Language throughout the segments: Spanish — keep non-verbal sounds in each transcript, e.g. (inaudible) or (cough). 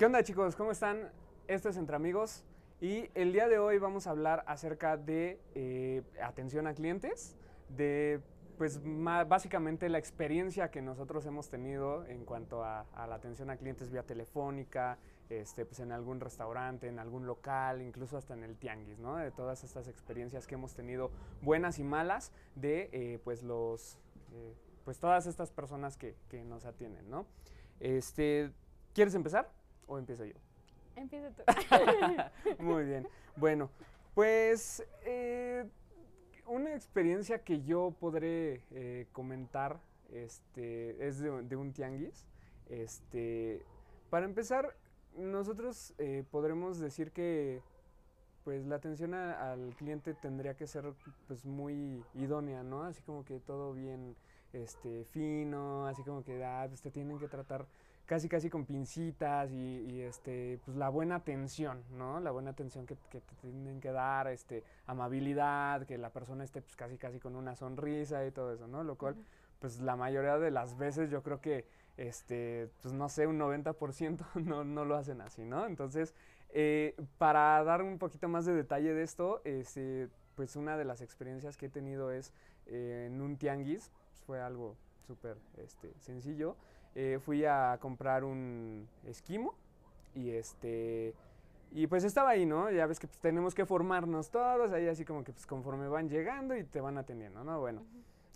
¿Qué onda chicos? ¿Cómo están? Esto es Entre Amigos y el día de hoy vamos a hablar acerca de eh, atención a clientes, de pues básicamente la experiencia que nosotros hemos tenido en cuanto a, la atención a clientes vía telefónica, este, pues en algún restaurante, en algún local, incluso hasta en el tianguis, ¿no? De todas estas experiencias que hemos tenido, buenas y malas, de eh, pues los, eh, pues todas estas personas que, que, nos atienden, ¿no? Este, ¿Quieres empezar o empiezo yo? Empieza tú. (laughs) Muy bien. Bueno, pues eh, una experiencia que yo podré eh, comentar este, es de, un tianguis. Este, para empezar, nosotros eh, podremos decir que pues la atención al cliente tendría que ser pues muy idónea, ¿no? Así como que todo bien este fino, así como que ah, pues, te tienen que tratar casi casi con pincitas y, este pues la buena atención, ¿no? La buena atención que, te tienen que dar, este, amabilidad, que la persona esté pues casi casi con una sonrisa y todo eso, ¿no? Lo cual, pues la mayoría de las veces yo creo que, este, pues no sé, un 90% (laughs) no, no lo hacen así, ¿no? Entonces, eh, para dar un poquito más de detalle de esto, este, pues una de las experiencias que he tenido es eh, en un tianguis, pues, fue algo súper este, sencillo. Eh, fui a comprar un esquimo y este... Y pues estaba ahí, ¿no? Ya ves que pues, tenemos que formarnos todos, ahí así como que pues conforme van llegando y te van atendiendo, ¿no? Bueno.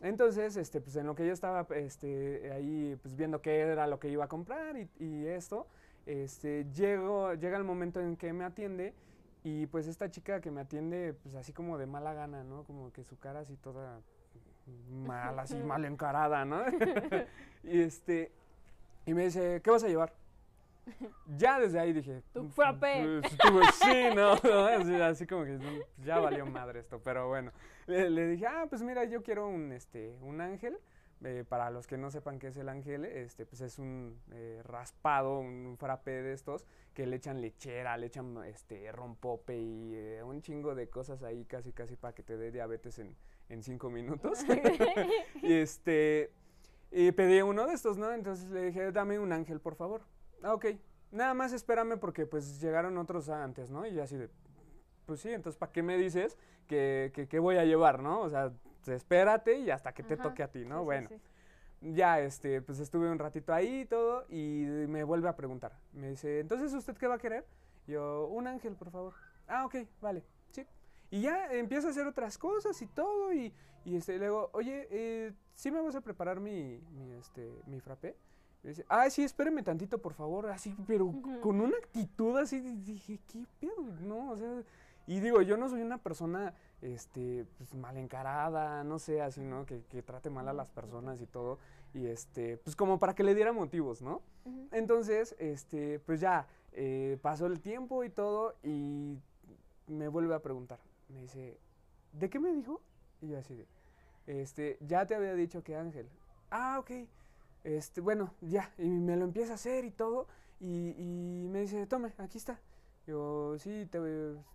Entonces, este, pues en lo que yo estaba este, ahí pues viendo qué era lo que iba a comprar y, y esto, este, llego, llega el momento en que me atiende y pues esta chica que me atiende pues así como de mala gana, ¿no? Como que su cara así toda (laughs) mal, así mal encarada, ¿no? (laughs) y este, y me dice, ¿qué vas a llevar? (laughs) Ya desde ahí dije, tu frappé. Pues, pues, sí, no, (laughs) así, como que ya valió madre esto, pero bueno. Le, dije, ah, pues mira, yo quiero un, este, un ángel. Eh, para los que no sepan qué es el ángel, este, pues es un eh, raspado, un frappé de estos, que le echan lechera, le echan este, rompope y eh, un chingo de cosas ahí casi casi para que te dé diabetes en, en cinco minutos. (laughs) y este, y pedí uno de estos, ¿no? Entonces le dije, dame un ángel, por favor. Ah, ok. Nada más espérame porque pues llegaron otros antes, ¿no? Y así de, pues sí, entonces ¿para qué me dices que, que, voy a llevar, no? O sea, espérate y hasta que te toque a ti, ¿no? bueno. Ya, este, pues estuve un ratito ahí y todo y me vuelve a preguntar. Me dice, entonces, ¿usted qué va a querer? Yo, un ángel, por favor. Ah, ok, vale. Y ya empieza a hacer otras cosas y todo. Y, y este, le digo, oye, eh, ¿sí me vas a preparar mi, mi, este, mi frappé? Y dice, ah, sí, espéreme tantito, por favor. Así, pero con una actitud así, dije, ¿qué pedo? No, o sea. Y digo, yo no soy una persona este, pues, mal encarada, no sé, así, ¿no? Que, que, trate mal a las personas y todo. Y este, pues como para que le diera motivos, ¿no? Entonces, este, pues ya, eh, pasó el tiempo y todo, y me vuelve a preguntar me dice, ¿de qué me dijo? Y yo así de, este, ya te había dicho que Ángel. Ah, ok. Este, bueno, ya. Y me lo empieza a hacer y todo. Y, me dice, tome, aquí está. Yo, sí, te,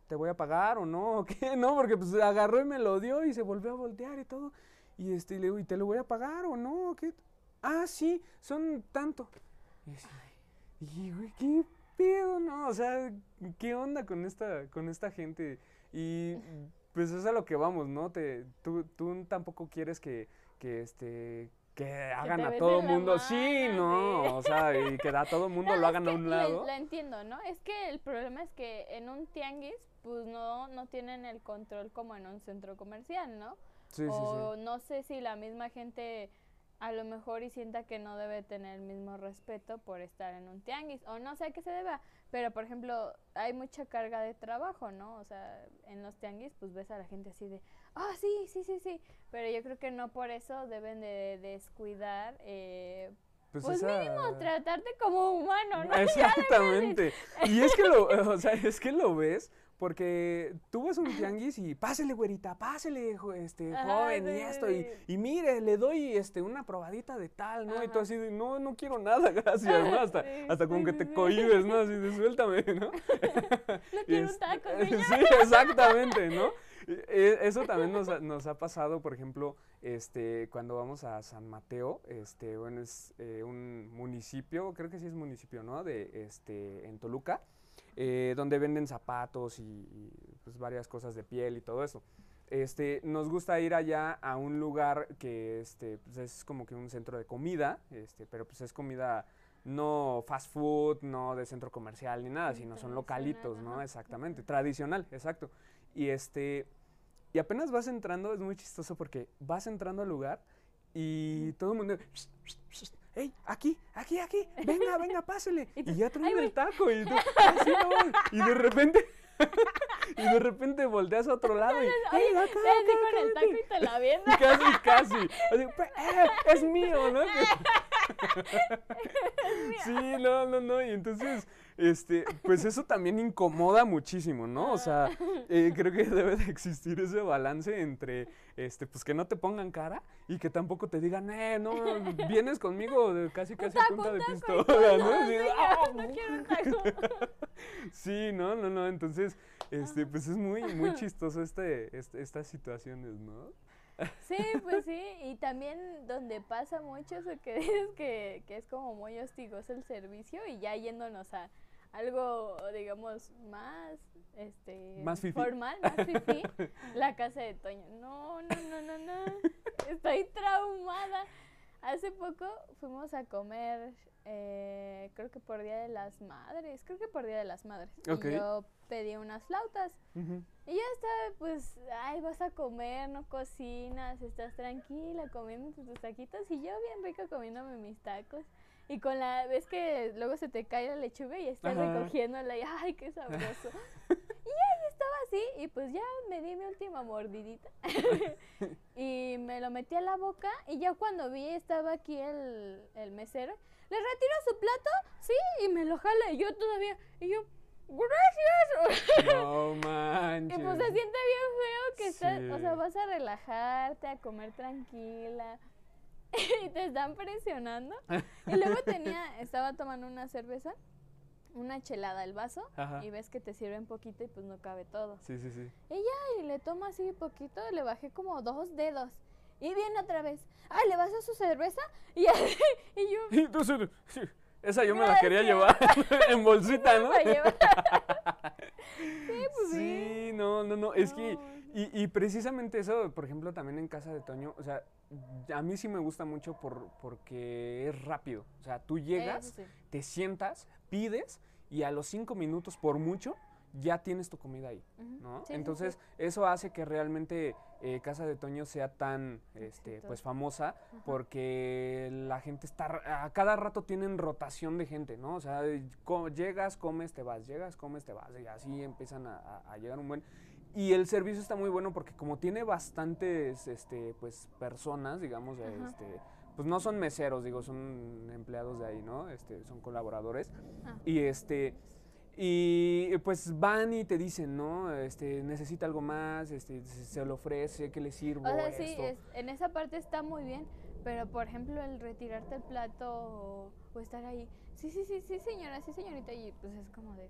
te, voy a pagar o no, (laughs) o qué, no, porque pues agarró y me lo dio y se volvió a voltear y todo. Y este, le digo, ¿y te lo voy a pagar o no? ¿Qué? Ah, sí, son tanto. Y así, y güey, ¿qué pedo, no? O sea, ¿qué onda con esta, con esta gente? Y pues es a lo que vamos, ¿no? Te, tú, tú tampoco quieres que, que este que hagan a todo mundo, sí, no, o sea, y que a todo mundo (laughs) lo hagan a un lado. Lo entiendo, ¿no? Es que el problema es que en un tianguis, pues no, no tienen el control como en un centro comercial, ¿no? Sí, o sí. no sé si la misma gente a lo mejor y sienta que no debe tener el mismo respeto por estar en un tianguis o no sé a qué se deba, pero por ejemplo hay mucha carga de trabajo, ¿no? O sea, en los tianguis pues ves a la gente así de, ah, sí, sí, sí, sí, pero yo creo que no por eso deben de descuidar. Eh, pues, pues mínimo tratarte como humano, ¿no? (laughs) Exactamente. y es que lo, (laughs) o sea, es que lo ves porque tú ves un (laughs) tianguis y pásele, güerita, pásele, este, joven, y esto, y, y, mire, le doy este, una probadita de tal, ¿no? Y tú así de, no, no quiero nada, (laughs) gracias, ¿no? Hasta, hasta como que te cohibes, ¿no? Así de, suéltame, ¿no? (laughs) no quiero un taco, Sí, exactamente, ¿no? E, eso también nos ha, nos ha, pasado, por ejemplo, este, cuando vamos a San Mateo, este, bueno, es eh, un municipio, creo que sí es municipio, ¿no? De, este, en Toluca, eh, donde venden zapatos y, pues, varias cosas de piel y todo eso. Este, nos gusta ir allá a un lugar que este, pues es como que un centro de comida, este, pero pues es comida no fast food, no de centro comercial ni nada, sino son localitos, ¿no? Exactamente, tradicional, exacto. Y este, y apenas vas entrando, es muy chistoso porque vas entrando al lugar y todo el mundo, ¡Ey, aquí, aquí, aquí! ¡Venga, venga, pásele! (laughs) Y, ya traen el taco y, tú, y de repente... (laughs) y de repente volteas a otro lado y. ¡Ey, acá, con el taco y te la (laughs) vienes. Casi, casi. Así, eh, es mío, ¿no? sí, no, no, no. Y entonces este, pues eso también incomoda muchísimo, ¿no? O sea, ah. eh, creo que debe de existir ese balance entre, este, pues que no te pongan cara y que tampoco te digan, eh, no, vienes conmigo de casi casi a punta de pistola, ¿no? Sí, ¡ah! no quiero un taco. (laughs) sí, no, no, no, entonces, este, pues es muy, muy chistoso este, este, estas situaciones, ¿no? Sí, pues sí, y también donde pasa mucho eso que (laughs) dices que, que es como muy hostigoso el servicio y ya yéndonos a, algo, digamos, más este más formal, más fifi, (laughs) la casa de Toño. No, no, no, no, no. Estoy traumada. Hace poco fuimos a comer, eh, creo que por Día de las Madres, creo que por Día de las Madres. Y yo pedí unas flautas. Y ya está, pues, ay, vas a comer, no cocinas, estás tranquila comiendo tus taquitos y yo bien rica comiéndome mis tacos. Y con la, ves que luego se te cae la lechuga y estás recogiéndola y ay, qué sabroso. (laughs) y ahí estaba así y pues ya me di mi última mordidita. (laughs) y me lo metí a la boca y ya cuando vi estaba aquí el, el mesero, le retiro su plato, sí, y me lo jala y yo todavía, y yo, gracias. (laughs) No manches. Y pues se siente bien feo que estás, o sea, vas a relajarte, a comer tranquila. (laughs) y te están presionando. (laughs) y luego tenía, estaba tomando una cerveza, una chelada el vaso, y ves que te sirve un poquito y pues no cabe todo. Sí, sí, sí. Y ya, y le tomo así poquito, le bajé como dos dedos. Y viene otra vez. ¡Ay, le vas a su cerveza! Y, (laughs) y yo. Entonces, esa yo me la quería llevar en bolsita, ¿no? sí, pues sí. no, no, no. Es que. Y, y precisamente eso, por ejemplo, también en casa de Toño, o sea, a mí sí me gusta mucho por, porque es rápido. O sea, tú llegas, te sientas, pides y a los cinco minutos por mucho ya tienes tu comida ahí, ¿no? Entonces eso hace que realmente eh, Casa de Toño sea tan, este, pues famosa porque la gente está, a cada rato tienen rotación de gente, ¿no? O sea, llegas, comes, te vas, llegas, comes, te vas y así empiezan a llegar un buen y el servicio está muy bueno porque como tiene bastantes este, pues, personas, digamos, este, pues no son meseros, digo, son empleados de ahí, ¿no? Este, son colaboradores. Ah. Y este y pues van y te dicen, ¿no? Este, necesita algo más, este, se lo ofrece, ¿qué le sirvo? O sea, sí, en esa parte está muy bien, pero por ejemplo el retirarte el plato o, o, estar ahí, sí, sí, sí, sí, señora, sí, señorita, y pues es como de,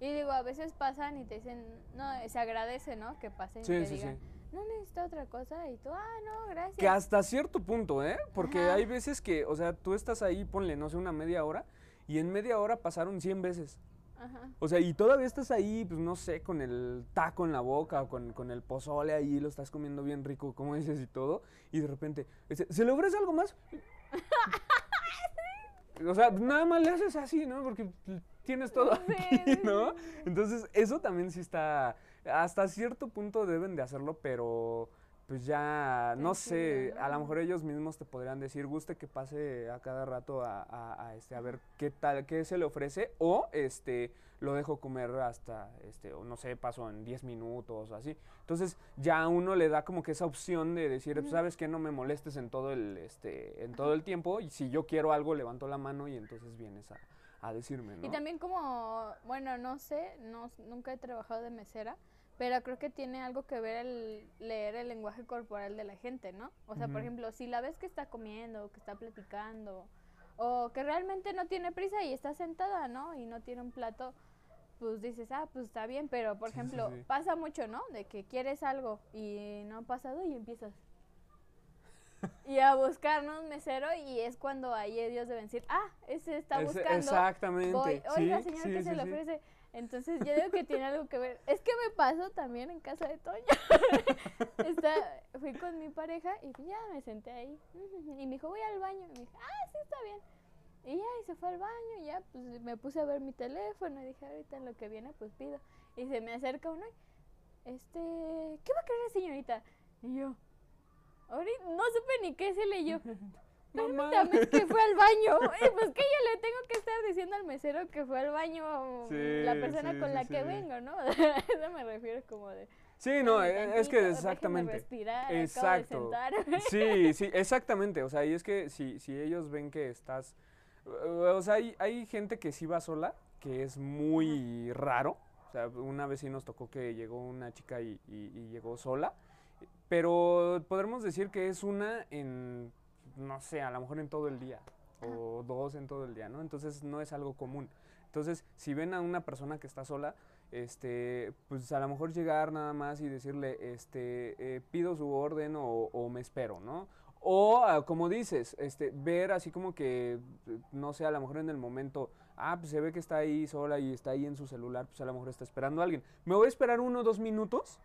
y digo, a veces pasan y te dicen, no, se agradece, ¿no? Que pasen y te digan, no necesito otra cosa y tú, ah, no, gracias. Que hasta cierto punto, ¿eh? Porque hay veces que, o sea, tú estás ahí, ponle, no sé, una media hora y en media hora pasaron 100 veces. Ajá. O sea, y todavía estás ahí, pues no sé, con el taco en la boca o con, con el pozole ahí, lo estás comiendo bien rico, como dices, y todo. Y de repente, ¿se le ofrece algo más? (laughs) o sea, nada más le haces así, ¿no? Porque tienes todo aquí, ¿no? Entonces, eso también sí está, hasta cierto punto deben de hacerlo, pero pues ya, no sé, a lo mejor ellos mismos te podrían decir, guste que pase a cada rato a, este, a ver qué tal, qué se le ofrece, o este, lo dejo comer hasta, este, o no sé, paso en 10 minutos, así. Entonces, ya uno le da como que esa opción de decir, pues, sabes que no me molestes en todo el, este, en todo el tiempo, y si yo quiero algo, levanto la mano y entonces vienes a, a decirme, ¿no? Y también como, bueno, no sé, no, nunca he trabajado de mesera, pero creo que tiene algo que ver el leer el lenguaje corporal de la gente, ¿no? O sea, por ejemplo, si la ves que está comiendo, que está platicando, o que realmente no tiene prisa y está sentada, ¿no? Y no tiene un plato, pues dices, ah, pues está bien, pero por ejemplo, pasa mucho, ¿no? De que quieres algo y no ha pasado y empiezas. (laughs) y a buscarnos un mesero y es cuando ahí ellos deben decir, ah, ese está buscando. exactamente. Oiga, señor, ¿qué se le ofrece? Entonces yo digo que tiene algo que ver. Es que me pasó también en casa de Toño. (laughs) Está, fui con mi pareja y ya me senté ahí. Y me dijo, voy al baño. Y me dijo, ah, sí, está bien. Y ya, y se fue al baño, y ya, pues me puse a ver mi teléfono y dije, ahorita en lo que viene, pues pido. Y se me acerca uno y, este, ¿qué va a querer señorita? Y yo, ahorita no supe ni qué decirle yo. Permítame que fue al baño. (laughs) Y pues que yo le tengo que estar diciendo al mesero que fue al baño la persona con la que vengo, ¿no? (laughs) Eso me refiero como de... Sí, no, e, es que exactamente. Respirar, Exacto. (laughs) Sí, sí, exactamente. O sea, y es que si, si ellos ven que estás o sea, hay, hay gente que sí va sola, que es muy raro. O sea, una vez sí nos tocó que llegó una chica y, llegó sola. Pero podremos decir que es una en, no sé, a lo mejor en todo el día. O dos en todo el día, ¿no? Entonces no es algo común. Entonces, si ven a una persona que está sola, este, pues a lo mejor llegar nada más y decirle, este, eh, pido su orden o, o, me espero, ¿no? O, ah, como dices, este, ver así como que, no sé, a lo mejor en el momento, ah, pues se ve que está ahí sola y está ahí en su celular, pues a lo mejor está esperando a alguien. Me voy a esperar uno o dos minutos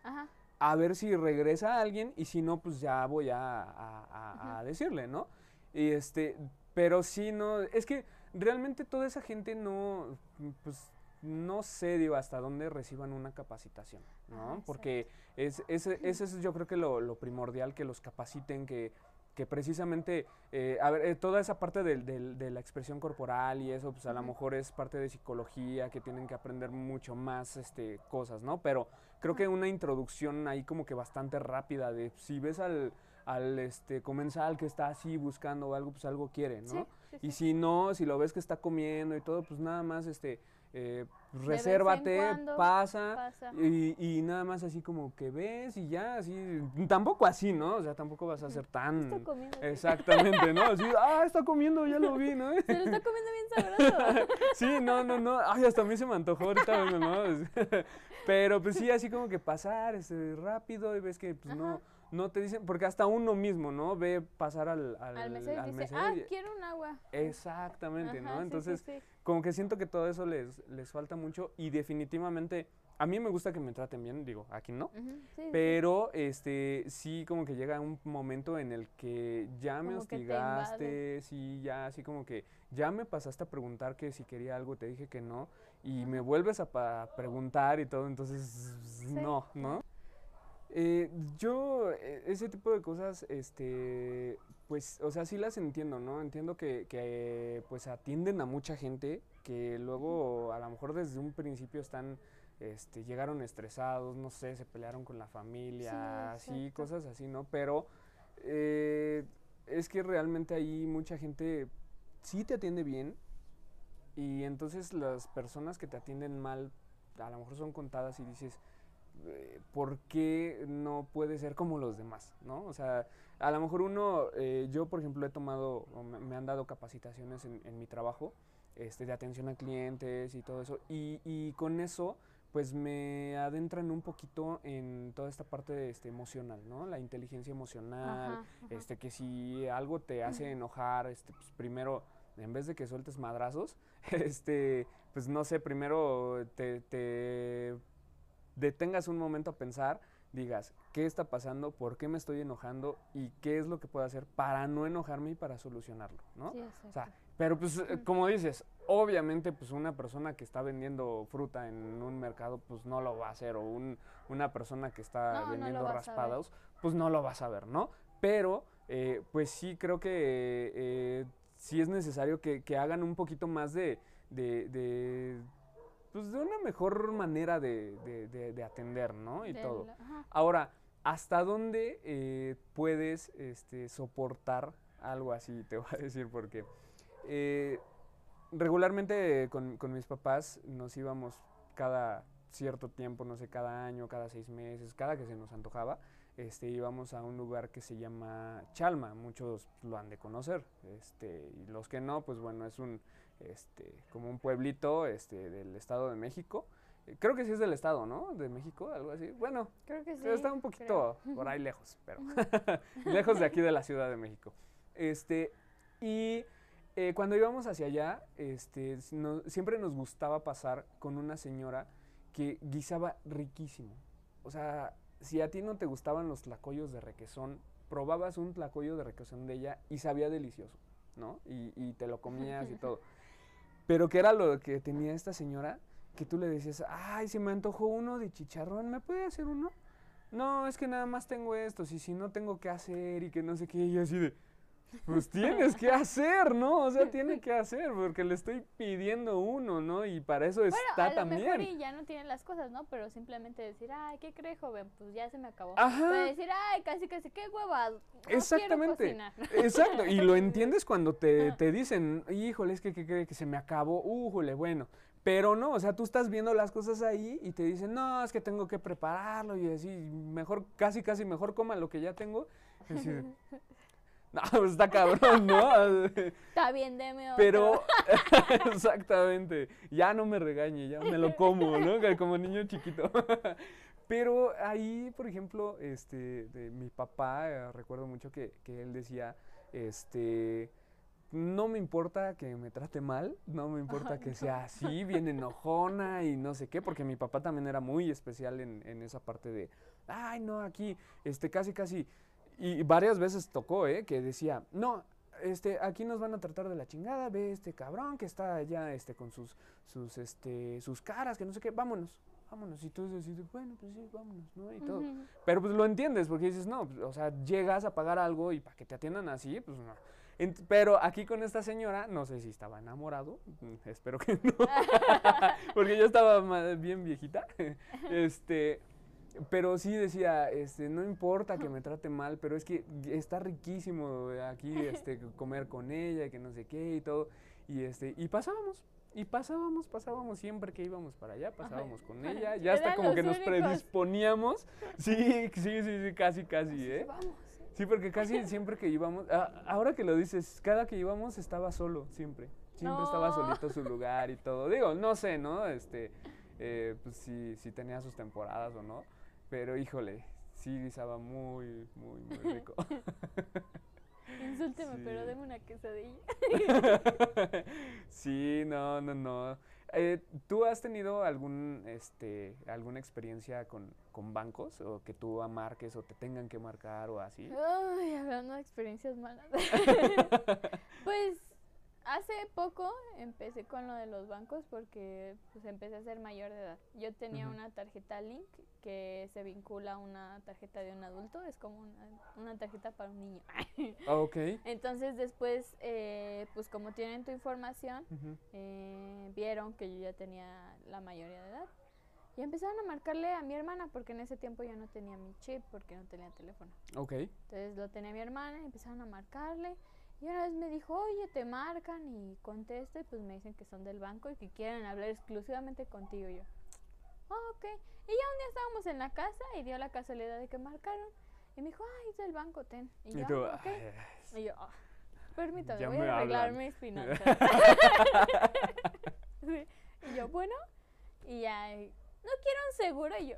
a ver si regresa alguien y si no, pues ya voy a, decirle, ¿no? Y este, pero sí, no, es que realmente toda esa gente no, pues no sé, digo, hasta dónde reciban una capacitación, ¿no? Ah, Porque es, ese, es yo creo que lo, lo primordial, que los capaciten, que que precisamente, eh, a ver, eh, toda esa parte de, la expresión corporal y eso, pues a lo mejor es parte de psicología, que tienen que aprender mucho más este, cosas, ¿no? Pero creo que una introducción ahí como que bastante rápida de si ves al, al este, comensal que está así buscando algo, pues algo quiere, ¿no? Y si no, si lo ves que está comiendo y todo, pues nada más, este, eh, resérvate, pasa, Y, y, nada más así como que ves y ya, así, tampoco así, ¿no? O sea, tampoco vas a ser tan... Exactamente, ¿no? Así, ah, está comiendo, ya lo vi, ¿no? Se lo está comiendo bien sabroso. (laughs) sí, no, no, no, ay, hasta a mí se me antojó ahorita, ¿no? (laughs) Pero pues sí, así como que pasar, este, rápido y ves que pues no no te dicen, porque hasta uno mismo, ¿no? Ve pasar al, al, al mesero, y dice, ah, quiero un agua. Exactamente, ¿no? Entonces, como que siento que todo eso les, les falta mucho y definitivamente, a mí me gusta que me traten bien, digo, aquí no, pero este, sí como que llega un momento en el que ya me hostigaste, sí, ya así como que ya me pasaste a preguntar que si quería algo, te dije que no, y me vuelves a, preguntar y todo, entonces, no, ¿no? Eh, yo, eh, ese tipo de cosas, este, pues, o sea, sí las entiendo, ¿no? Entiendo que, que, pues, atienden a mucha gente que luego, a lo mejor desde un principio están, este, llegaron estresados, no sé, se pelearon con la familia, sí, cosas así, ¿no? Pero eh, es que realmente ahí mucha gente sí te atiende bien y entonces las personas que te atienden mal, a lo mejor son contadas y dices, ¿por qué no puede ser como los demás? ¿no? O sea, a lo mejor uno, eh, yo por ejemplo he tomado, me, han dado capacitaciones en, mi trabajo este, de atención a clientes y todo eso, y, con eso pues me adentran un poquito en toda esta parte este, emocional, ¿no? La inteligencia emocional, este que si algo te hace enojar, este, pues primero, en vez de que sueltes madrazos, (laughs) este, pues no sé, primero te detengas un momento a pensar, digas, ¿qué está pasando? ¿Por qué me estoy enojando? ¿Y qué es lo que puedo hacer para no enojarme y para solucionarlo? ¿no? o sea, pero pues, eh, como dices, obviamente, pues una persona que está vendiendo fruta en un mercado, pues no lo va a hacer. O una persona que está vendiendo raspados, pues no lo va a saber, ¿no? Pero, eh, pues sí creo que eh, sí es necesario que, hagan un poquito más de pues de una mejor manera de, atender, ¿no? Y todo. Ahora, ¿hasta dónde eh, puedes este, soportar algo así? Te voy a decir porque eh, regularmente con, con mis papás nos íbamos cada cierto tiempo, no sé, cada año, cada seis meses, cada que se nos antojaba, este, íbamos a un lugar que se llama Chalma, muchos lo han de conocer, este, y los que no, pues bueno, es un, este, como un pueblito, este, del Estado de México, eh, creo que sí es del Estado, ¿no? De México, algo así, bueno, creo que sí, está un poquito por ahí lejos, pero (laughs) lejos de aquí de la Ciudad de México, este, y eh, cuando íbamos hacia allá, este, siempre nos gustaba pasar con una señora que guisaba riquísimo. O sea, si a ti no te gustaban los tlacoyos de requesón, probabas un tlacoyo de requesón de ella y sabía delicioso, ¿no? Y, y te lo comías y (laughs) todo. Pero ¿qué era lo que tenía esta señora? Que tú le decías, ay, se me antojó uno de chicharrón, ¿me puede hacer uno? No, es que nada más tengo estos y si no tengo que hacer y que no sé qué, y así de... Pues tienes que hacer, ¿no? O sea, tiene que hacer, porque le estoy pidiendo uno, ¿no? Y para eso bueno, está a lo también. Mejor y ya no tiene las cosas, ¿no? Pero simplemente decir, ay, ¿qué cree, joven? Pues ya se me acabó. Ajá. Puede decir, ay, casi, casi, qué hueva. No Exactamente. Exacto. Y lo (laughs) entiendes cuando te, te dicen, híjole, es que, que, que, que se me acabó, újole, bueno. Pero no, o sea, tú estás viendo las cosas ahí y te dicen, no, es que tengo que prepararlo y así, mejor, casi, casi mejor coma lo que ya tengo. Es decir, (laughs) no, pues está cabrón, ¿no? (laughs) Está bien, deme otro. Pero, (laughs) exactamente, ya no me regañe, ya me lo como, ¿no? Como niño chiquito. Pero ahí, por ejemplo, este, de mi papá, eh, recuerdo mucho que, que él decía, este, no me importa que me trate mal, no me importa que sea así, bien enojona y no sé qué, porque mi papá también era muy especial en, en esa parte de, ay, no, aquí, este, casi, casi y varias veces tocó, ¿eh? Que decía, no, este, aquí nos van a tratar de la chingada, ve este cabrón que está allá, este, con sus, sus, este, sus caras, que no sé qué, vámonos, vámonos. Y tú dices, bueno, pues sí, vámonos, ¿no? Y todo. Pero pues lo entiendes, porque dices, no, pues, o sea, llegas a pagar algo y para que te atiendan así, pues no. pero aquí con esta señora, no sé si estaba enamorado, (laughs) espero que no, (laughs) porque yo estaba bien viejita, (laughs) este, pero sí decía, este, no importa que me trate mal, pero es que está riquísimo aquí este, (laughs) comer con ella y que no sé qué y todo. Y, este, y pasábamos, y pasábamos, pasábamos siempre que íbamos para allá, pasábamos con (laughs) ella. Ya hasta como que nos predisponíamos. (laughs) Sí, sí, sí, sí, casi, casi, ¿eh? Sí, porque casi siempre que íbamos, ahora que lo dices, cada que íbamos estaba solo, siempre. Siempre estaba solito su lugar y todo. Digo, no sé, ¿no? Este, eh, pues si, si tenía sus temporadas o no. Pero híjole, sí guisaba muy, muy, muy rico. (laughs) Insúlteme, pero deme una quesadilla. (laughs) sí, no, no, no. Eh, ¿Tú has tenido algún, este, alguna experiencia con, con, bancos o que tú marques o te tengan que marcar o así? Ay, hablando de experiencias malas. (laughs) pues Hace poco empecé con lo de los bancos porque pues empecé a ser mayor de edad. Yo tenía una tarjeta Link que se vincula a una tarjeta de un adulto, es como una, tarjeta para un niño. (laughs) Ah, ok. Entonces después, eh, pues como tienen tu información, eh, vieron que yo ya tenía la mayoría de edad. Y empezaron a marcarle a mi hermana porque en ese tiempo yo no tenía mi chip porque no tenía teléfono. Ok. Entonces lo tenía mi hermana y empezaron a marcarle. Y una vez me dijo, oye, te marcan y contesta y pues me dicen que son del banco y que quieren hablar exclusivamente contigo. Y yo, oh, ok. Y ya un día estábamos en la casa y dio la casualidad de que marcaron. Y me dijo, ay, es del banco, ten. Y, yo, ok. Y yo, oh, permítame, voy a arreglar mis (laughs) finanzas. (laughs) Y yo, bueno, y ya, no quiero un seguro. Y yo,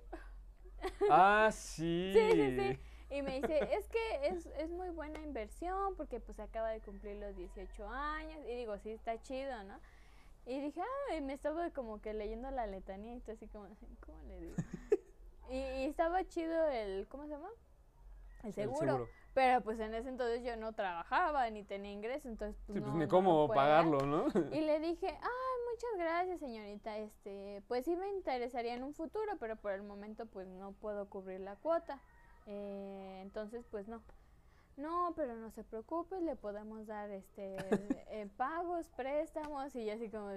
ah, (laughs) sí. Sí, sí, sí. Y me dice, es que es, es muy buena inversión porque pues acaba de cumplir los 18 años. Y digo, sí, está chido, ¿no? Y dije, ah, y me estaba como que leyendo la letanía y estoy así como, ¿cómo le digo? (laughs) y, estaba chido el, ¿cómo se llama? El seguro. Pero pues en ese entonces yo no trabajaba ni tenía ingreso, entonces pues, sí, pues ni cómo pagarlo, ¿no? y le (laughs) dije, ah, muchas gracias señorita, este, pues sí me interesaría en un futuro, pero por el momento pues no puedo cubrir la cuota. Eh, entonces, pues no. No, pero no se preocupe, le podemos dar este eh, (laughs) pagos, préstamos y así como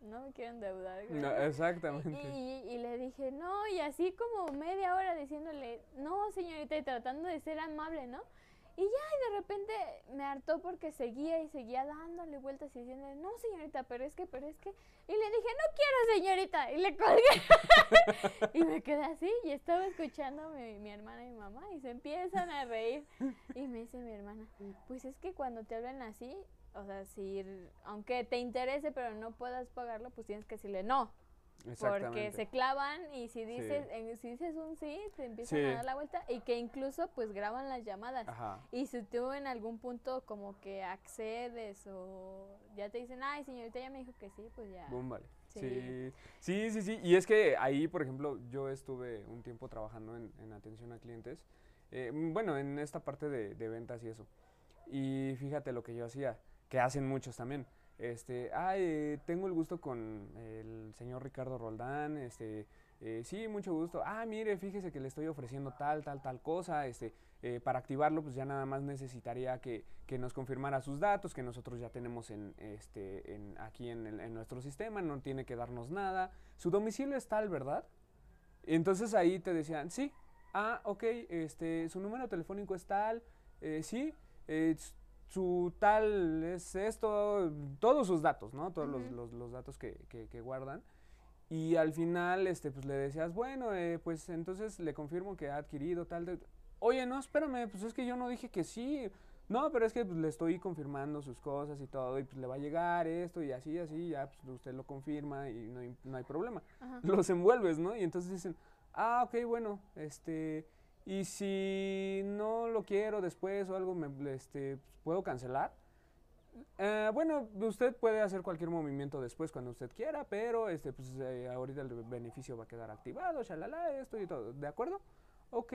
no me quieren deudar. exactamente. Y, y, le dije, no, y así como media hora diciéndole, no, señorita, y tratando de ser amable, ¿no? Y ya, y de repente me hartó porque seguía y seguía dándole vueltas y diciendo, no señorita, pero es que, pero es que. Y le dije, no quiero señorita. Y le colgué. (laughs) y me quedé así y estaba escuchando a mi, mi, hermana y mi mamá y se empiezan a reír. Y me dice mi hermana, pues es que cuando te hablan así, o sea, si, aunque te interese pero no puedas pagarlo, pues tienes que decirle no. Porque se clavan y si dices, si dices un sí, te empiezan a dar la vuelta y que incluso pues graban las llamadas. Y si tú en algún punto como que accedes o ya te dicen, ay señorita ya me dijo que sí, pues ya. Boom, vale. Sí. sí. sí, sí, Y es que ahí, por ejemplo, yo estuve un tiempo trabajando en, atención a clientes. Eh, bueno, en esta parte de, de ventas y eso. Y fíjate lo que yo hacía, que hacen muchos también este, ay, tengo el gusto con el señor Ricardo Roldán, este, eh, sí, mucho gusto. Ah, mire, fíjese que le estoy ofreciendo tal, tal, tal cosa, este, eh, para activarlo, pues ya nada más necesitaría que, que, nos confirmara sus datos, que nosotros ya tenemos en, este, en, aquí en, en, nuestro sistema, no tiene que darnos nada. Su domicilio es tal, ¿verdad? Entonces ahí te decían, sí, ah, ok, este, su número telefónico es tal, eh, sí, su tal es esto, todos sus datos, ¿no? Todos los, los, datos que, que, guardan. Y al final, este, pues le decías, bueno, eh, pues entonces le confirmo que ha adquirido tal, Oye, no, espérame, pues es que yo no dije que sí. No, pero es que pues, le estoy confirmando sus cosas y todo, y pues le va a llegar esto y así, así, ya pues, usted lo confirma y no hay, no hay problema. (laughs) Los envuelves, ¿no? Y entonces dicen, ah, ok, bueno, este, y si no lo quiero después o algo, me, este, ¿puedo cancelar? Eh, bueno, usted puede hacer cualquier movimiento después cuando usted quiera, pero este, pues, eh, ahorita el beneficio va a quedar activado, shalala, esto y todo. ¿De acuerdo? Ok.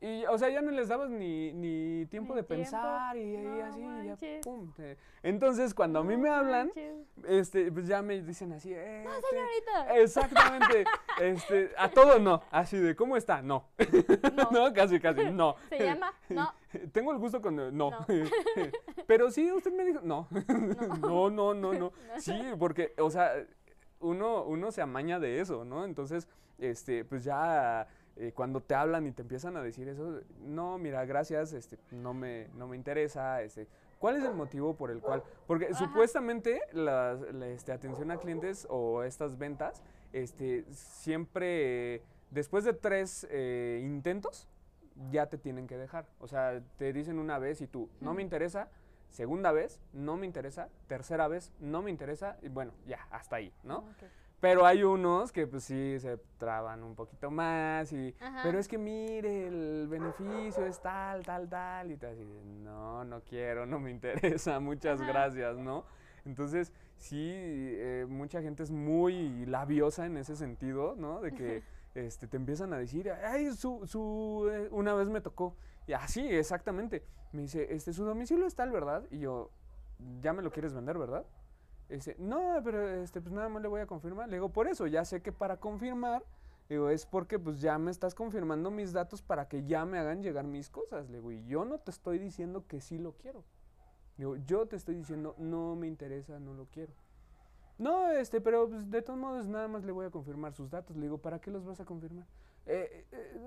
Y, o sea, ya no les dabas ni, ni tiempo de pensar y, así, ya, pum. Entonces, cuando a mí me hablan, este, pues ya me dicen así, eh, no, este, señorita. Exactamente, este, a todo no, así de, ¿cómo está? No. No, (laughs) casi, casi, no. (laughs) ¿Se llama? No. (laughs) Tengo el gusto con, no. Pero sí, usted me dijo, no. No, no, no, no. Sí, porque, o sea, uno, uno se amaña de eso, ¿no? Entonces, este, pues ya eh, cuando te hablan y te empiezan a decir eso, no, mira, gracias, este, no me, no me interesa, este, ¿cuál es el motivo por el cual? Porque supuestamente la, este, atención a clientes o estas ventas, este, siempre, después de tres eh, intentos, ya te tienen que dejar. O sea, te dicen una vez y tú, no me interesa, segunda vez, no me interesa, tercera vez, no me interesa, y bueno, ya, hasta ahí, ¿no? Pero hay unos que pues sí se traban un poquito más y pero es que mire, el beneficio es tal, tal, tal y tal. no, no quiero, no me interesa, (laughs) muchas gracias, ¿no? Entonces, sí, eh, mucha gente es muy labiosa en ese sentido, ¿no? De que (laughs) este, te empiezan a decir, ay, su, su, eh, una vez me tocó. Y así, exactamente. Me dice, este, su domicilio es tal, ¿verdad? Y yo, ya me lo quieres vender, ¿verdad? Dice, no, pero este, pues nada más le voy a confirmar. Le digo, por eso, ya sé que para confirmar, digo, es porque pues ya me estás confirmando mis datos para que ya me hagan llegar mis cosas. Le digo, y yo no te estoy diciendo que sí lo quiero. Digo, yo te estoy diciendo, no me interesa, no lo quiero. No, este, pero pues, de todos modos nada más le voy a confirmar sus datos. Le digo, ¿para qué los vas a confirmar? Eh, eh,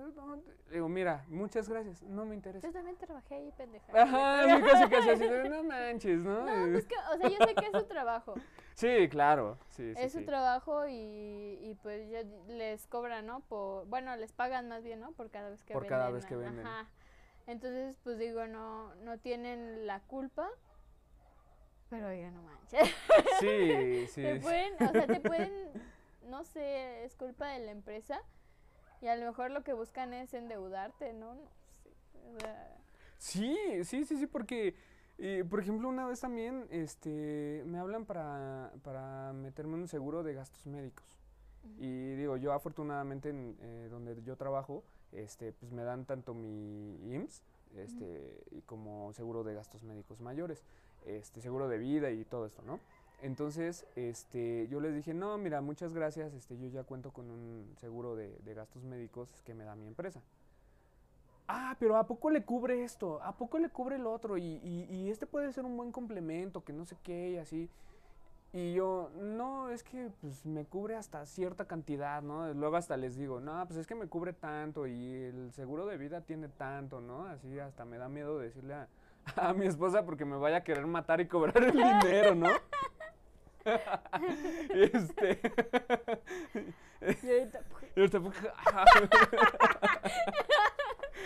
digo, mira, muchas gracias, no me interesa. Yo también trabajé ahí, pendeja. Ajá, (laughs) casi, casi así, no manches, ¿no? No, es que, o sea, yo sé que es su trabajo. Sí, claro, sí, Es su trabajo y, y, pues ya les cobran, ¿no? Por, bueno, les pagan más bien, ¿no? Por cada vez que venden. Por cada vez que venden. Ajá. Entonces, pues digo, no, no tienen la culpa. Pero oiga, no manches. Sí, sí. (laughs) Te pueden, o sea, te pueden, no sé, es culpa de la empresa y a lo mejor lo que buscan es endeudarte, ¿no? no sé, Sí, sí, sí, sí, porque, eh, por ejemplo, una vez también este, me hablan para, para meterme en un seguro de gastos médicos. Y digo, yo afortunadamente en eh, donde yo trabajo, este, pues me dan tanto mi IMSS este, y como seguro de gastos médicos mayores, este, seguro de vida y todo esto, ¿no? Entonces, este, yo les dije, no, mira, muchas gracias, este, yo ya cuento con un seguro de, gastos médicos que me da mi empresa. Ah, pero ¿a poco le cubre esto? ¿A poco le cubre el otro? Y, y, este puede ser un buen complemento, que no sé qué, y así. Y yo, no, es que pues me cubre hasta cierta cantidad, ¿no? Luego hasta les digo, no, pues es que me cubre tanto y el seguro de vida tiene tanto, ¿no? Así hasta me da miedo decirle a, (laughs) a mi esposa porque me vaya a querer matar y cobrar el (laughs) dinero, ¿no? (laughs) este. y ahorita. Y ahorita (laughs)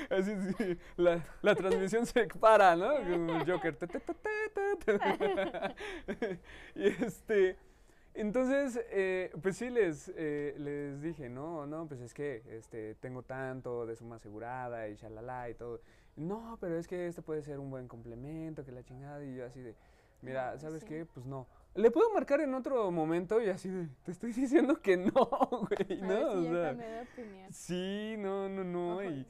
Así, sí, la, la, transmisión se para, ¿no? Joker. (laughs) y este. Entonces, eh, pues sí les, eh, les dije, no, no, pues es que este, tengo tanto de suma asegurada y shalala y todo. No, pero es que este puede ser un buen complemento, que la chingada. Y yo así de, mira, ¿sabes qué? Pues no. Le puedo marcar en otro momento y así de, te estoy (laughs) diciendo que no, güey, ¿no? o sea, opinión. Sí, no, no, no. y,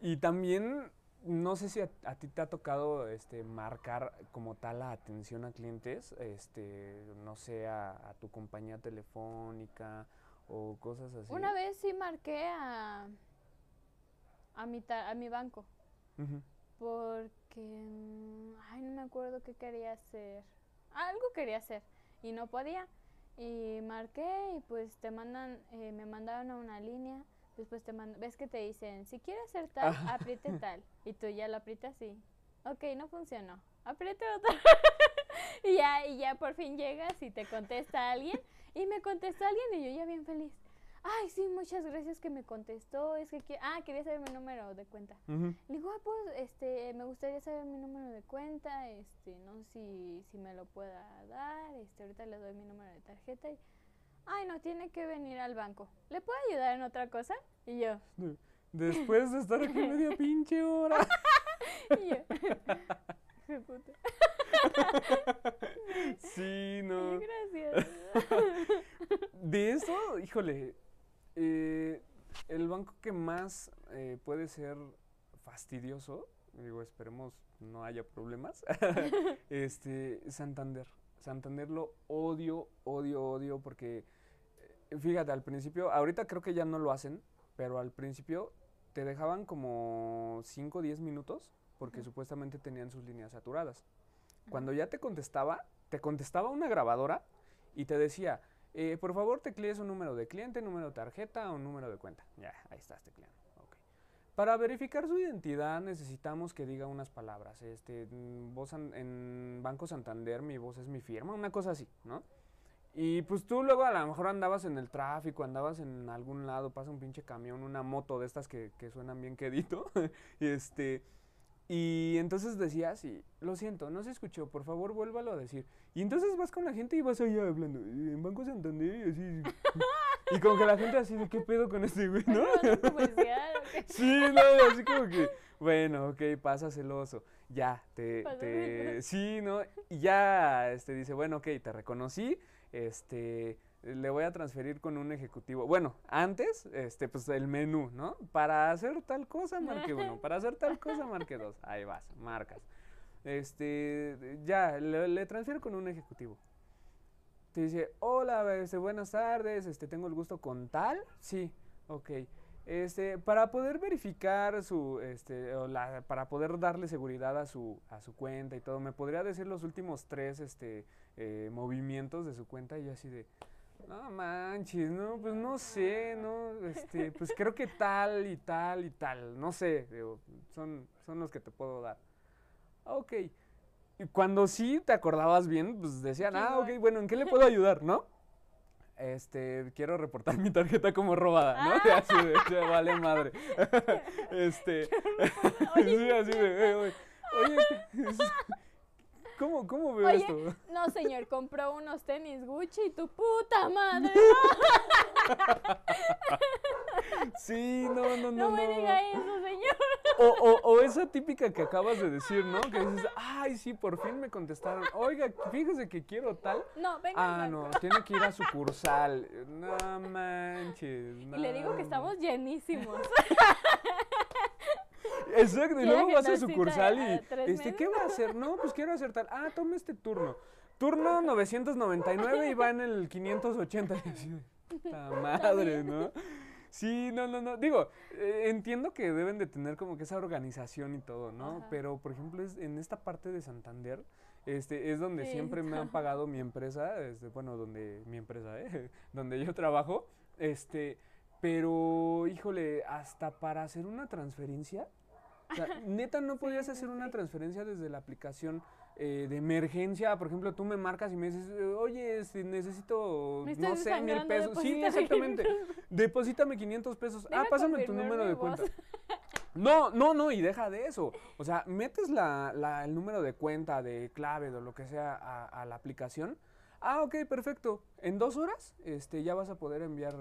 y también, no sé si a, ti te ha tocado este, marcar como tal la atención a clientes, este, no sé, a, tu compañía telefónica o cosas así. Una vez sí marqué a, a, mi, a mi banco. Porque, mm, ay, no me acuerdo qué quería hacer. Algo quería hacer y no podía. Y marqué y pues te mandan, eh, me mandaron a una línea. Después te mandan, ves que te dicen, si quieres hacer tal, apriete (laughs) tal. Y tú ya lo aprietas y, ok, no funcionó. Apriete (laughs) otra. y ya, y ya por fin llegas y te contesta alguien. Y me contesta alguien y yo ya bien feliz ay, sí, muchas gracias que me contestó, es que, ah, quería saber mi número de cuenta. Le digo, ah, pues, este, me gustaría saber mi número de cuenta, este, no sé si, si me lo pueda dar, este, ahorita le doy mi número de tarjeta y, ay, no, tiene que venir al banco. ¿Le puedo ayudar en otra cosa? Y yo. Después de estar aquí media (laughs) pinche hora. (laughs) y yo. (laughs) sí, no. Gracias. De eso, híjole, eh, el banco que más eh, puede ser fastidioso, digo, esperemos no haya problemas, (laughs) (laughs) este, Santander. Santander lo odio, odio, odio, porque eh, fíjate, al principio, ahorita creo que ya no lo hacen, pero al principio te dejaban como 5 o 10 minutos porque supuestamente tenían sus líneas saturadas. Cuando ya te contestaba, te contestaba una grabadora y te decía, eh, por favor, teclees un número de cliente, número de tarjeta o número de cuenta. Ya, ahí estás tecleando. Okay. Para verificar su identidad necesitamos que diga unas palabras. Este, mm, vos en Banco Santander, mi voz es mi firma, una cosa así, ¿no? Y pues tú luego a lo mejor andabas en el tráfico, andabas en algún lado, pasa un pinche camión, una moto de estas que, que suenan bien quedito, (laughs) este, y entonces decías, y lo siento, no se escuchó, por favor vuélvalo a decir. Y entonces vas con la gente y vas allá hablando, en Banco Santander y así. y (laughs) como que la gente así qué pedo con este güey, ¿no? (laughs) sí, no, así como que, bueno, ok, pasa celoso. Ya, te, te, sí, ¿no? Y ya, este, dice, bueno, ok, te reconocí, este, le voy a transferir con un ejecutivo. Bueno, antes, este, pues el menú, ¿no? Para hacer tal cosa, marque uno. (laughs) Para hacer tal cosa, marque dos. Ahí vas, marcas. Este, ya, le, transfiero con un ejecutivo. Te dice, hola, este, buenas tardes, este, tengo el gusto con tal. Sí, ok. Este, para poder verificar su, este, o la, para poder darle seguridad a su, a su cuenta y todo, ¿me podría decir los últimos tres, este, eh, movimientos de su cuenta? Y así de, no manches, no, pues no sé, no, este, pues creo que tal y tal y tal, no sé, son, son los que te puedo dar. Ok. Y cuando sí te acordabas bien, pues decían, ah, ok, bueno, ¿en qué le puedo ayudar, no? Este, quiero reportar mi tarjeta como robada, ¿no? Ah. (laughs) Así de, vale madre. (laughs) este, (laughs) sí, así de, oye, oye ¿Cómo, cómo veo esto? (laughs) No, señor, compró unos tenis Gucci y tu puta madre. (laughs) sí, no, no, no. No me diga eso, señor. O, o, o, esa típica que acabas de decir, ¿no? Que dices, ay, sí, por fin me contestaron. Oiga, fíjese que quiero tal. No, venga. Ah, no, tiene que ir a sucursal. No manches. Y le digo que estamos llenísimos. (laughs) (laughs) Exacto, y luego vas a sucursal y, este, ¿qué va a hacer? No, pues quiero hacer tal. Ah, tome este turno. (laughs) Turno 999 y va en el 580. Y (laughs) así, madre, ¿no? Sí, no, no, no. Digo, eh, entiendo que deben de tener como que esa organización y todo, ¿no? Pero, por ejemplo, es, en esta parte de Santander, este, es donde siempre me han pagado mi empresa, este, bueno, donde mi empresa, ¿eh? donde yo trabajo, este, pero, híjole, hasta para hacer una transferencia, (laughs) neta no podías hacer una transferencia desde la aplicación eh, de emergencia, por ejemplo, tú me marcas y me dices, oye, este, necesito, no sé, mil pesos. Sí, exactamente. Deposítame 500 pesos. ah, pásame tu número de cuenta. (laughs) No, no, no, y deja de eso. O sea, metes la, la, el número de cuenta, de clave, o lo que sea a, la aplicación. Ah, ok, perfecto. En dos horas este, ya vas a poder enviar.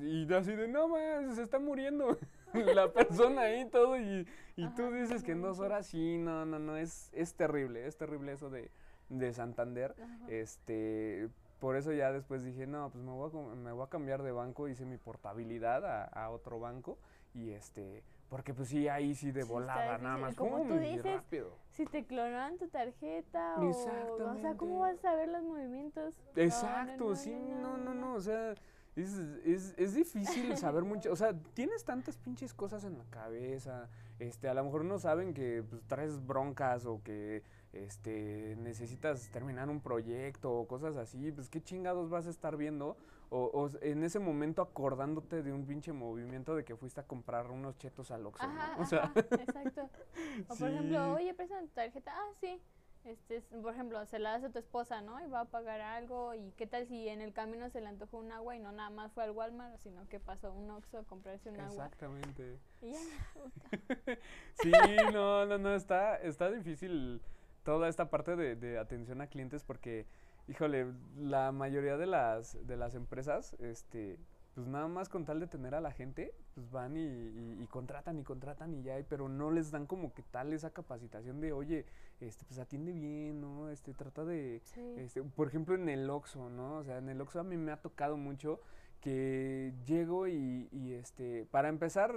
Y así de, no más, se está muriendo (laughs) la (laughs) persona ahí todo. Y, y tú dices que en dos horas, sí, no, no, no, es, es terrible, es terrible eso de, de Santander. Este, por eso ya después dije, no, pues me voy a, me voy a cambiar de banco, hice mi portabilidad a, a otro banco y este porque pues sí, ahí sí de volada, nada más. Como tú dices, si te clonan tu tarjeta o, o sea, ¿cómo vas a ver los movimientos? Exacto, sí, no, no, no, o sea, es, es, es difícil saber (laughs) mucho, o sea, tienes tantas pinches cosas en la cabeza, este, a lo mejor no saben que pues, traes broncas o que este, necesitas terminar un proyecto o cosas así, pues qué chingados vas a estar viendo o, en ese momento acordándote de un pinche movimiento de que fuiste a comprar unos chetos al Oxxo, ¿no? O sea, exacto. (laughs) O por ejemplo, oye, préstame tu tarjeta. Ah, sí. Este, por ejemplo, se la das a tu esposa, ¿no? Y va a pagar algo. ¿Y qué tal si en el camino se le antojó un agua y no nada más fue al Walmart, sino que pasó un Oxxo a comprarse un agua? Exactamente. (laughs) sí, no, no, no, está, está difícil toda esta parte de, de atención a clientes porque híjole, la mayoría de las, de las empresas, este, pues nada más con tal de tener a la gente, pues van y, contratan y contratan y ya, pero no les dan como que tal esa capacitación de, oye, este, pues atiende bien, ¿no? Este, trata de, este, por ejemplo, en el Oxxo, ¿no? O sea, en el Oxxo a mí me ha tocado mucho que llego y, y este, para empezar,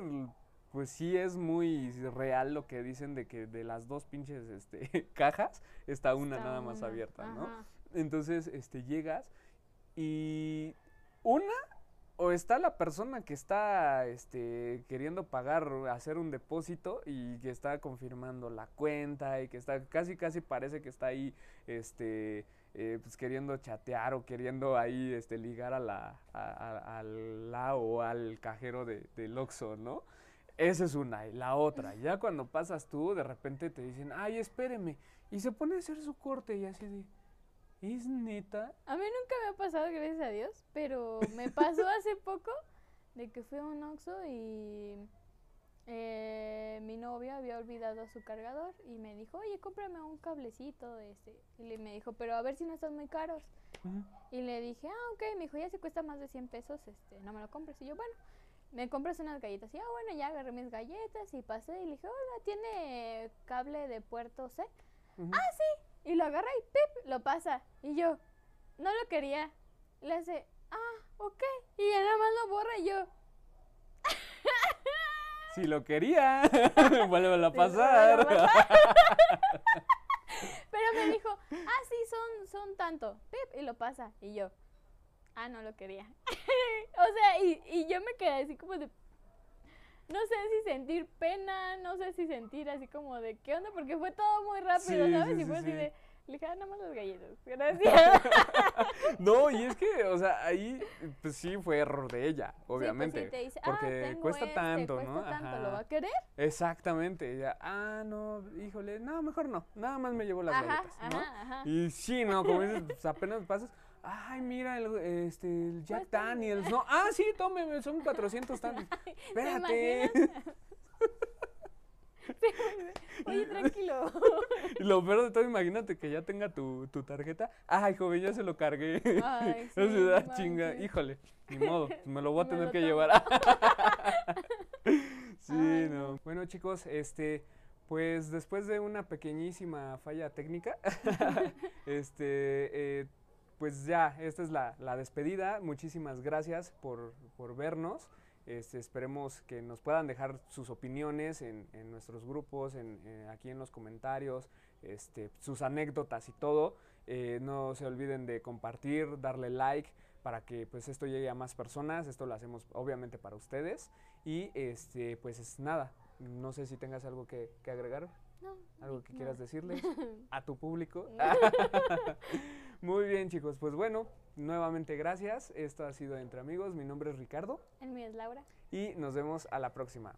pues sí es muy real lo que dicen de que de las dos pinches este, (laughs) cajas está una nada más abierta, ¿no? Entonces, este, llegas y una o está la persona que está este, queriendo pagar, hacer un depósito y que está confirmando la cuenta y que está casi casi parece que está ahí este, eh, pues queriendo chatear o queriendo ahí este, ligar a la, a, la o al cajero de, del Oxxo, ¿no? Esa es una. Y la otra, ya cuando pasas tú, de repente te dicen, ay, espéreme. Y se pone a hacer su corte y así de, ¿Es neta? A mí nunca me ha pasado, gracias a Dios, pero me pasó (laughs) hace poco de que fui a un Oxxo y eh, mi novio había olvidado su cargador y me dijo, oye, cómprame un cablecito. Este. Y me dijo, pero a ver si no están muy caros. Y le dije, ah, ok. Me dijo, ya se cuesta más de 100 pesos, este, no me lo compres. Y yo, bueno, me compras unas galletas. Y ah, bueno, ya agarré mis galletas y pasé y le dije, hola, ¿tiene cable de puerto C? Ah, sí. Y lo agarra y ¡pip! lo pasa. Y yo, no lo quería. Le hace, ah, ok. Y ya nada más lo borra y yo. (laughs) Si lo quería, (laughs) vuelve a pasar. (laughs) Pero me dijo, ah, sí, son, son tanto. Pip, y lo pasa. Y yo, ah, no lo quería. o sea, y, y yo me quedé así como de, no sé si sentir pena, no sé si sentir así como de qué onda, porque fue todo muy rápido, ¿sabes? y fue así de, le dije, ah, nada más los galletas, (laughs) gracias. (laughs) no, y es que, o sea, ahí, pues sí fue error de ella, obviamente. Sí, pues, te dice, porque ah, cuesta este, tanto, cuesta ¿no? tanto, ¿lo va a querer? Exactamente, ella, ah, no, híjole, no, mejor no, nada más me llevo las galletas, ¿no? Y sí, no, como dices, pues apenas pasas, Ay, mira, el, este, el Jack pues, Daniels, ¿no? Ah, sí, tome, son 400 (laughs) tantos. Espérate. (laughs) Oye, tranquilo. Y lo peor de todo, imagínate que ya tenga tu, tu tarjeta. Ay, joven, ya se lo cargué. Ay, (laughs) sí, da chinga. Híjole, ni modo, me lo voy a tener que llevar. sí, no. Bueno, chicos, este, pues después de una pequeñísima falla técnica, este, eh, pues ya, esta es la, despedida. Muchísimas gracias por, vernos. Este, esperemos que nos puedan dejar sus opiniones en, nuestros grupos, en, aquí en los comentarios, este, sus anécdotas y todo. Eh, no se olviden de compartir, darle like para que pues esto llegue a más personas, esto lo hacemos obviamente para ustedes y este pues es nada, no sé si tengas algo que, agregar. No. ¿Algo que quieras decirle (laughs) a tu público? (laughs) (laughs) Muy bien, chicos. Pues bueno, nuevamente gracias. Esto ha sido Entre Amigos. Mi nombre es Ricardo. El mío es Laura. Y nos vemos a la próxima.